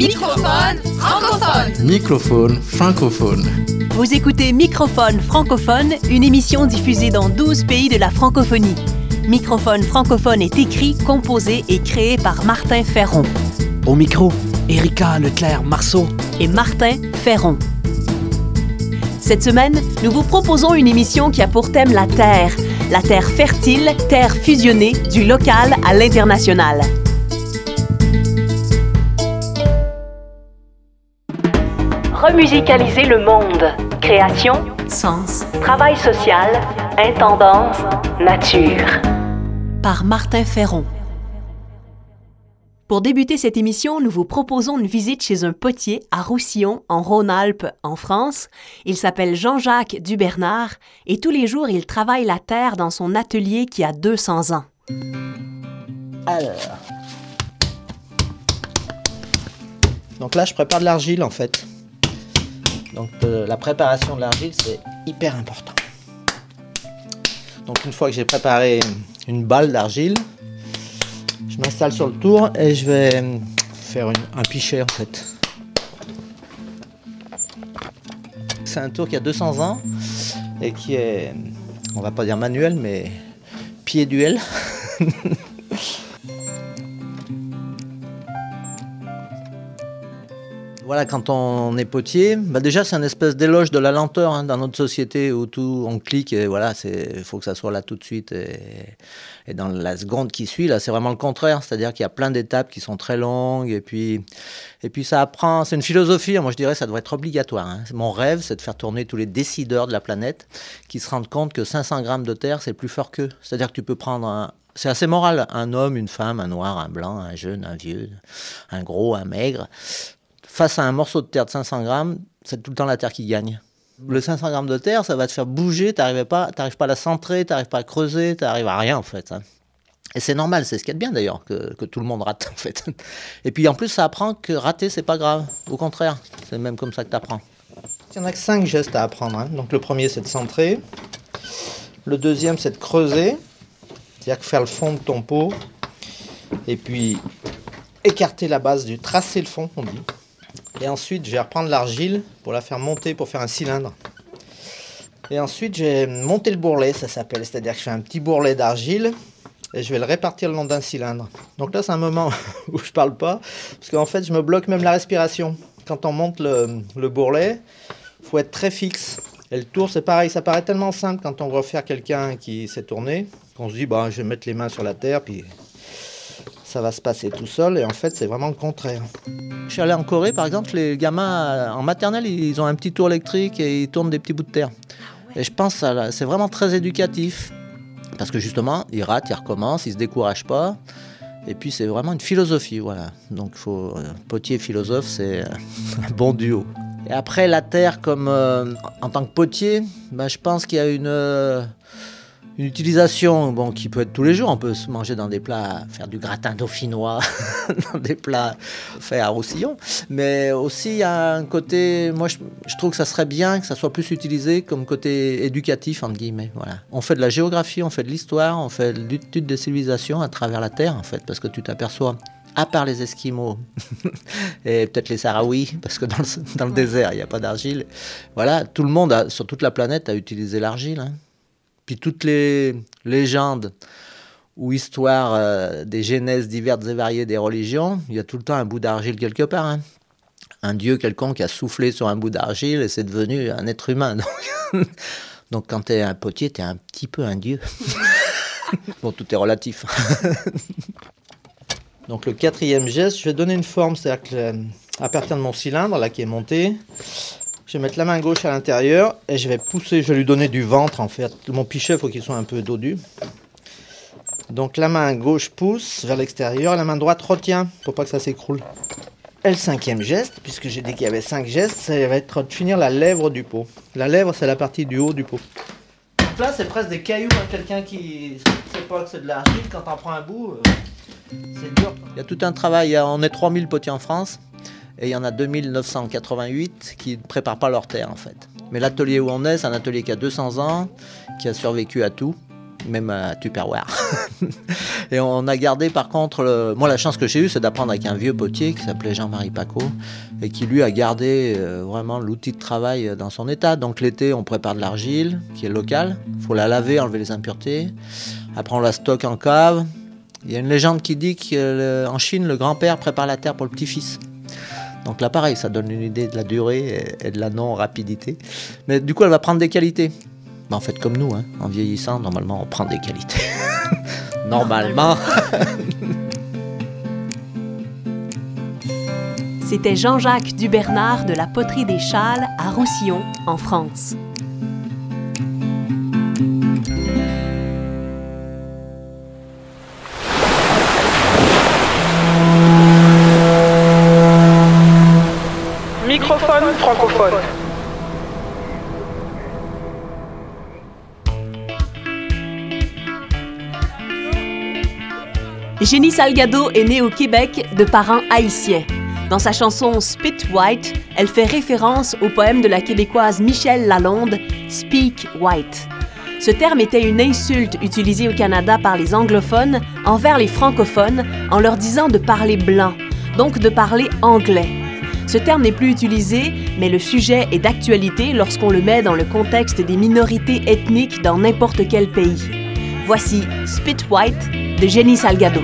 Microphone francophone. Microphone francophone. Vous écoutez Microphone francophone, une émission diffusée dans 12 pays de la francophonie. Microphone francophone est écrit, composé et créé par Martin Ferron Au micro, Erika Leclerc-Marceau. et Martin Ferron. Cette semaine, nous vous proposons une émission qui a pour thème la Terre. La Terre fertile, Terre fusionnée, du local à l'international. Remusicaliser le monde. Création, sens, travail social, intendance, nature. Par Martin Ferron. Pour débuter cette émission, nous vous proposons une visite chez un potier à Roussillon, en Rhône-Alpes, en France. Il s'appelle Jean-Jacques Dubernard et tous les jours, il travaille la terre dans son atelier qui a 200 ans. Alors. Donc là, je prépare de l'argile en fait. Donc la préparation de l'argile, c'est hyper important. Donc une fois que j'ai préparé une balle d'argile, je m'installe sur le tour et je vais faire un pichet en fait. C'est un tour qui a 200 ans et qui est, on va pas dire manuel, mais pied duel. Voilà, quand on est potier, bah déjà c'est une espèce d'éloge de la lenteur hein, dans notre société où tout on clique et voilà, il faut que ça soit là tout de suite. Et, et dans la seconde qui suit, là c'est vraiment le contraire, c'est-à-dire qu'il y a plein d'étapes qui sont très longues et puis, et puis ça apprend, c'est une philosophie, moi je dirais ça devrait être obligatoire. hein. Mon rêve c'est de faire tourner tous les décideurs de la planète qui se rendent compte que 500 grammes de terre c'est plus fort qu'eux. C'est-à-dire que tu peux prendre un, c'est assez moral. Un homme, une femme, un noir, un blanc, un jeune, un vieux, un gros, un maigre face à un morceau de terre de 500 grammes, c'est tout le temps la terre qui gagne. Le 500 grammes de terre, ça va te faire bouger, tu n'arrives pas, t'arrives pas à la centrer, tu n'arrives pas à creuser, tu n'arrives à rien en fait. hein. Et c'est normal, c'est ce qu'il y a de bien d'ailleurs, que, tout le monde rate en fait. Et puis en plus, ça apprend que rater, c'est pas grave. Au contraire, c'est même comme ça que tu apprends. Il y en a que 5 gestes à apprendre. hein. Donc le premier, c'est de centrer. Le deuxième, c'est de creuser, c'est-à-dire que faire le fond de ton pot. Et puis écarter la base du tracer le fond, on dit. Et ensuite, je vais reprendre l'argile pour la faire monter pour faire un cylindre. Et ensuite, je vais monter le bourrelet, ça s'appelle. C'est-à-dire que je fais un petit bourrelet d'argile et je vais le répartir le long d'un cylindre. Donc là, c'est un moment où je parle pas, parce qu'en fait, je me bloque même la respiration. Quand on monte le, le bourrelet, faut être très fixe. Et le tour, c'est pareil, ça paraît tellement simple quand on voit faire quelqu'un qui s'est tourné, qu'on se dit, bah, je vais mettre les mains sur la terre, puis ça va se passer tout seul. Et en fait, c'est vraiment le contraire. Je suis allé en Corée, par exemple, les gamins euh, en maternelle, ils ont un petit tour électrique et ils tournent des petits bouts de terre. Et je pense que c'est vraiment très éducatif. Parce que justement, ils ratent, ils recommencent, ils se découragent pas. Et puis c'est vraiment une philosophie, voilà. Donc faut, euh, potier philosophe, c'est euh, un bon duo. Et après la terre, comme euh, en tant que potier, ben, je pense qu'il y a une, une utilisation bon, qui peut être tous les jours. On peut se manger dans des plats, faire du gratin dauphinois, dans des plats faits à Roussillon. Mais aussi, il y a un côté, moi je, je trouve que ça serait bien que ça soit plus utilisé comme côté éducatif, entre guillemets. Voilà. On fait de la géographie, on fait de l'histoire, on fait de l'étude des civilisations à travers la Terre, en fait, parce que tu t'aperçois. À part les Esquimaux et peut-être les Sahraouis, parce que dans le, dans le désert, il n'y a pas d'argile. Voilà, tout le monde a- sur toute la planète a utilisé l'argile. hein. Toutes les légendes ou histoires euh, des genèses diverses et variées des religions, il y a tout le temps un bout d'argile quelque part. hein. Un dieu quelconque a soufflé sur un bout d'argile et c'est devenu un être humain. Donc, Donc quand tu es un potier, tu es un petit peu un dieu. bon, tout est relatif. Donc le quatrième geste, je vais donner une forme, c'est-à-dire que euh, partir de mon cylindre là qui est monté, je vais mettre la main gauche à l'intérieur et je vais pousser, je vais lui donner du ventre en fait. Mon pichet, il faut qu'il soit un peu dodu. Donc la main gauche pousse vers l'extérieur, la main droite retient pour pas que ça s'écroule. Et le cinquième geste, puisque j'ai dit qu'il y avait cinq gestes, ça va être de finir la lèvre du pot. La lèvre, c'est la partie du haut du pot. Donc là, c'est presque des cailloux à quelqu'un qui ne sait pas que c'est de l'argile. Quand on prend un bout, euh, c'est dur. Il y a tout un travail. On est 3000 potiers en France. Et il y en a 2988 qui ne préparent pas leur terre, en fait. Mais l'atelier où on est, c'est un atelier qui a 200 ans, qui a survécu à tout. même à Tupperware. et on a gardé par contre, moi la chance que j'ai eue, c'est d'apprendre avec un vieux potier qui s'appelait Jean-Marie Paco et qui lui a gardé euh, vraiment l'outil de travail dans son état. Donc l'été, on prépare de l'argile qui est locale, il faut la laver, enlever les impuretés. Après, on la stocke en cave. Il y a une légende qui dit qu'en Chine, le grand-père prépare la terre pour le petit-fils. Donc là, pareil, ça donne une idée de la durée et de la non-rapidité. Mais du coup, elle va prendre des qualités. Mais en fait, comme nous, hein, en vieillissant, normalement, on prend des qualités. normalement. C'était Jean-Jacques Dubernard de la Poterie des Châles à Roussillon, en France. Jenny Salgado est née au Québec de parents haïtiens. Dans sa chanson Spit White, elle fait référence au poème de la québécoise Michelle Lalonde, Speak White. Ce terme était une insulte utilisée au Canada par les anglophones envers les francophones en leur disant de parler blanc, donc de parler anglais. Ce terme n'est plus utilisé, mais le sujet est d'actualité lorsqu'on le met dans le contexte des minorités ethniques dans n'importe quel pays. Voici Spit White de Jenny Salgado.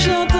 Il y en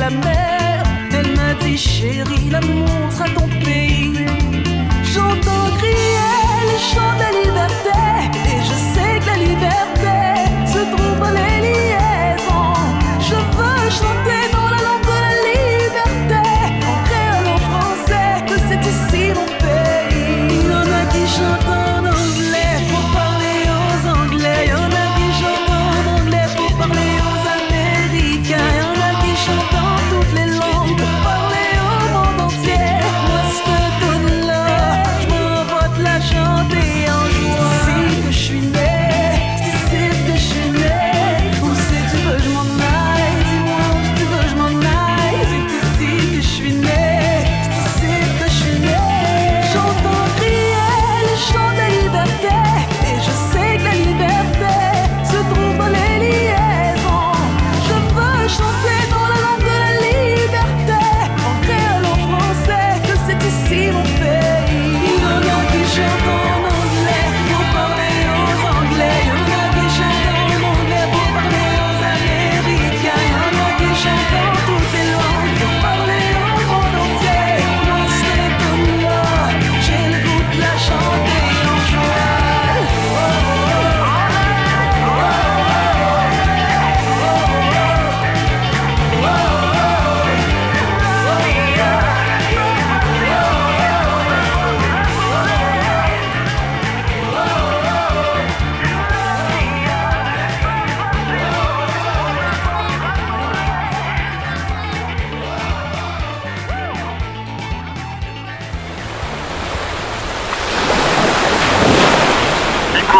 la mer. Elle m'a dit chérie, l'amour sera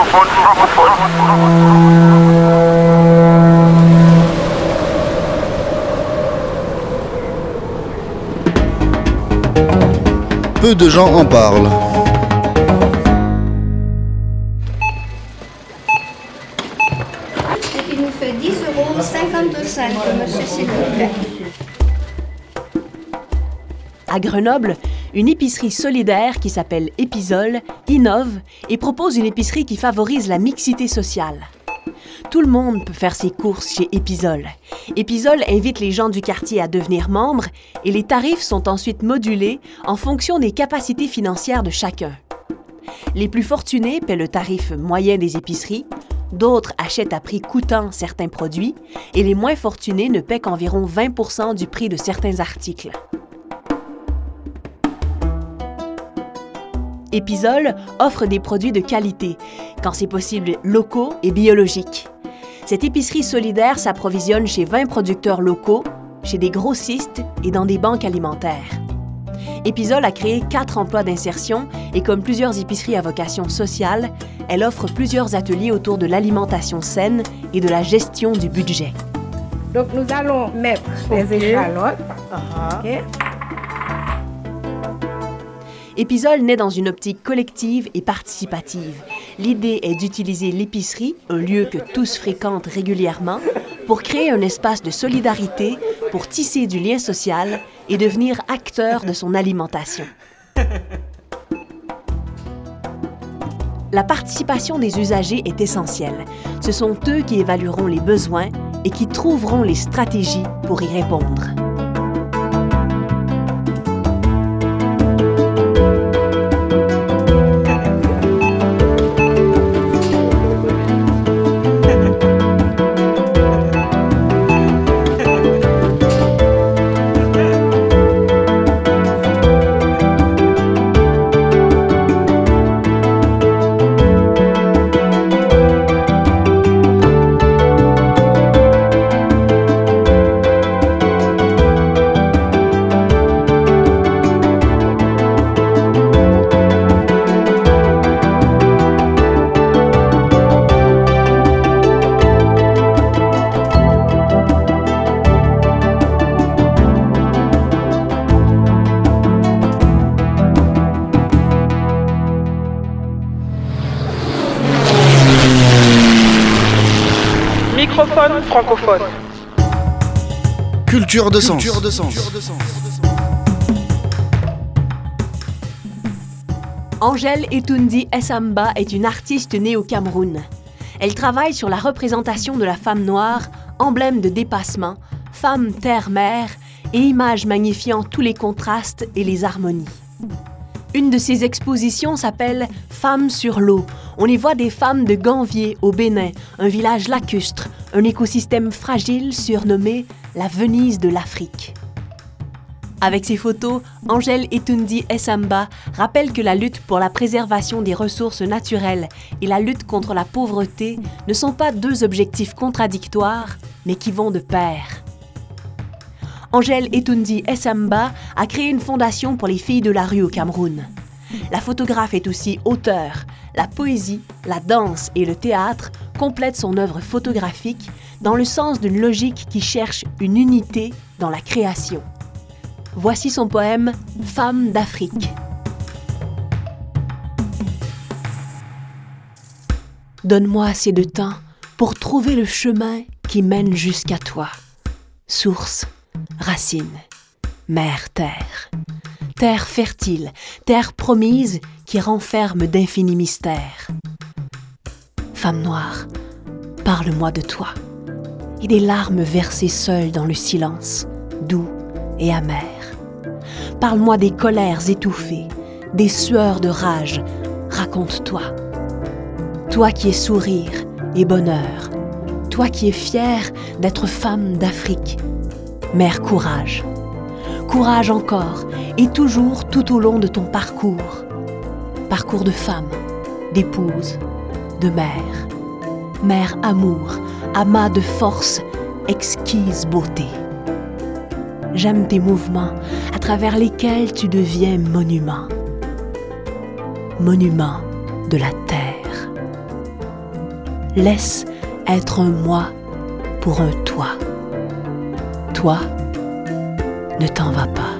Francophone. Peu de gens en parlent. Il nous fait 10 euros 55, monsieur, s'il vous plaît. À Grenoble, une épicerie solidaire qui s'appelle Épisole innove et propose une épicerie qui favorise la mixité sociale. Tout le monde peut faire ses courses chez Épisole. Épisole invite les gens du quartier à devenir membres et les tarifs sont ensuite modulés en fonction des capacités financières de chacun. Les plus fortunés paient le tarif moyen des épiceries, D'autres achètent à prix coûtant certains produits et les moins fortunés ne paient qu'environ 20% du prix de certains articles. Épisol offre des produits de qualité, quand c'est possible locaux et biologiques. Cette épicerie solidaire s'approvisionne chez 20 producteurs locaux, chez des grossistes et dans des banques alimentaires. Épisol a créé quatre emplois d'insertion et comme plusieurs épiceries à vocation sociale, elle offre plusieurs ateliers autour de l'alimentation saine et de la gestion du budget. Donc nous allons mettre les échalotes. Ok. Épisol naît dans une optique collective et participative. L'idée est d'utiliser l'épicerie, un lieu que tous fréquentent régulièrement, pour créer un espace de solidarité, pour tisser du lien social et devenir acteur de son alimentation. La participation des usagers est essentielle. Ce sont eux qui évalueront les besoins et qui trouveront les stratégies pour y répondre. Francophone. Culture de sens. Angèle Etundi Essamba est une artiste née au Cameroun. Elle travaille sur la représentation de la femme noire, emblème de dépassement, femme terre-mère et image magnifiant tous les contrastes et les harmonies. Une de ses expositions s'appelle Femmes sur l'eau. On y voit des femmes de Ganvier au Bénin, un village lacustre, un écosystème fragile surnommé la Venise de l'Afrique. Avec ses photos, Angèle Etundi Essamba rappelle que la lutte pour la préservation des ressources naturelles et la lutte contre la pauvreté ne sont pas deux objectifs contradictoires, mais qui vont de pair. Angèle Etundi Essamba a créé une fondation pour les filles de la rue au Cameroun. La photographe est aussi auteure. La poésie, la danse et le théâtre complètent son œuvre photographique dans le sens d'une logique qui cherche une unité dans la création. Voici son poème Femme d'Afrique. Donne-moi assez de temps pour trouver le chemin qui mène jusqu'à toi. Source, racine, mère terre. Terre fertile, terre promise qui renferme d'infinis mystères. Femme noire, parle-moi de toi. Et des larmes versées seules dans le silence, doux et amer. Parle-moi des colères étouffées, des sueurs de rage. Raconte-toi. Toi qui es sourire et bonheur. Toi qui es fière d'être femme d'Afrique. Mère courage. Courage encore et toujours tout au long de ton parcours. Parcours de femme, d'épouse, de mère. Mère amour, amas de force, exquise beauté. J'aime tes mouvements à travers lesquels tu deviens monument. Monument de la terre. Laisse être un moi pour un toi. Toi, ne t'en vas pas.